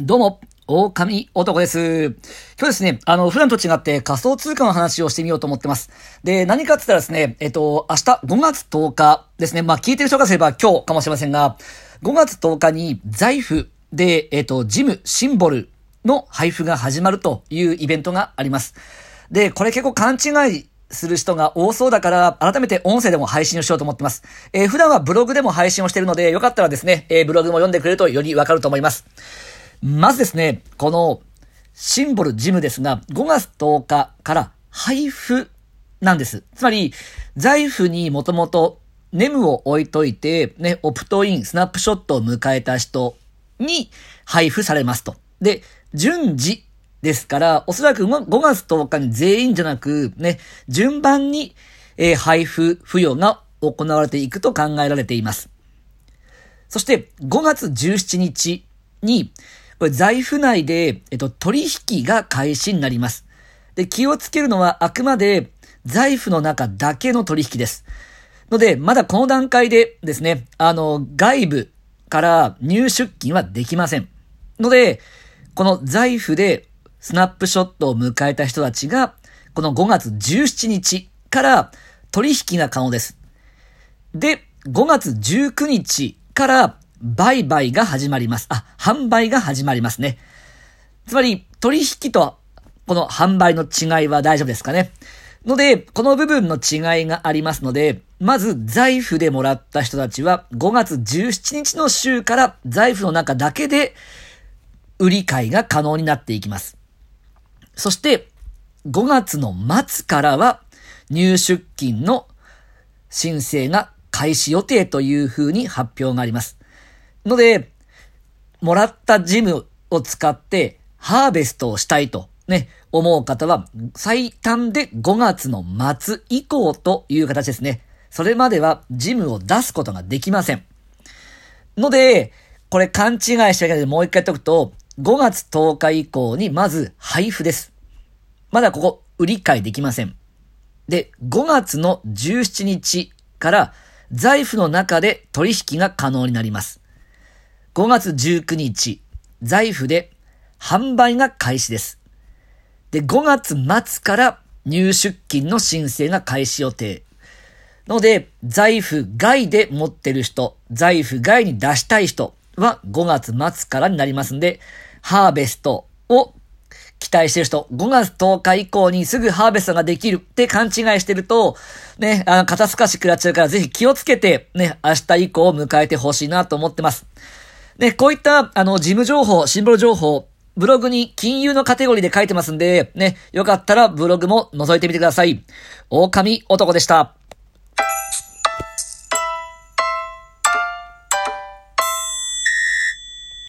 どうも、狼男です。今日ですね、あの、普段と違って仮想通貨の話をしてみようと思ってます。で、何かって言ったらですね、えっと、明日5月10日ですね、まあ聞いてる人がすれば今日かもしれませんが、5月10日に財布で、えっと、ジム、シンボルの配布が始まるというイベントがあります。で、これ結構勘違いする人が多そうだから、改めて音声でも配信をしようと思ってます。えー、普段はブログでも配信をしているので、よかったらですね、えー、ブログも読んでくれるとよりわかると思います。まずですね、このシンボルジムですが、5月10日から配布なんです。つまり、財布にもともとネムを置いといて、ね、オプトイン、スナップショットを迎えた人に配布されますと。で、順次ですから、おそらく5月10日に全員じゃなく、ね、順番に、え、配布、付与が行われていくと考えられています。そして、5月17日に、これ財布内で、えっと、取引が開始になります。で、気をつけるのはあくまで財布の中だけの取引です。ので、まだこの段階でですね、あの、外部から入出金はできません。ので、この財布でスナップショットを迎えた人たちが、この5月17日から取引が可能です。で、5月19日から売買が始まります。あ、販売が始まりますね。つまり、取引とこの販売の違いは大丈夫ですかね。ので、この部分の違いがありますので、まず財布でもらった人たちは5月17日の週から財布の中だけで売り買いが可能になっていきます。そして、5月の末からは入出金の申請が開始予定という風に発表があります。ので、もらったジムを使ってハーベストをしたいとね、思う方は最短で5月の末以降という形ですね。それまではジムを出すことができません。ので、これ勘違いしたけどもう一回言っとくと、5月10日以降にまず配布です。まだここ売り買いできません。で、5月の17日から財布の中で取引が可能になります。5月19日、財布で販売が開始です。で、5月末から入出金の申請が開始予定。ので、財布外で持ってる人、財布外に出したい人は5月末からになりますんで、ハーベストを期待してる人、5月10日以降にすぐハーベストができるって勘違いしてると、ね、あ、肩透かし食らっちゃうからぜひ気をつけて、ね、明日以降を迎えてほしいなと思ってます。ね、こういった、あの、事務情報、シンボル情報、ブログに金融のカテゴリーで書いてますんで、ね、よかったらブログも覗いてみてください。狼男でした。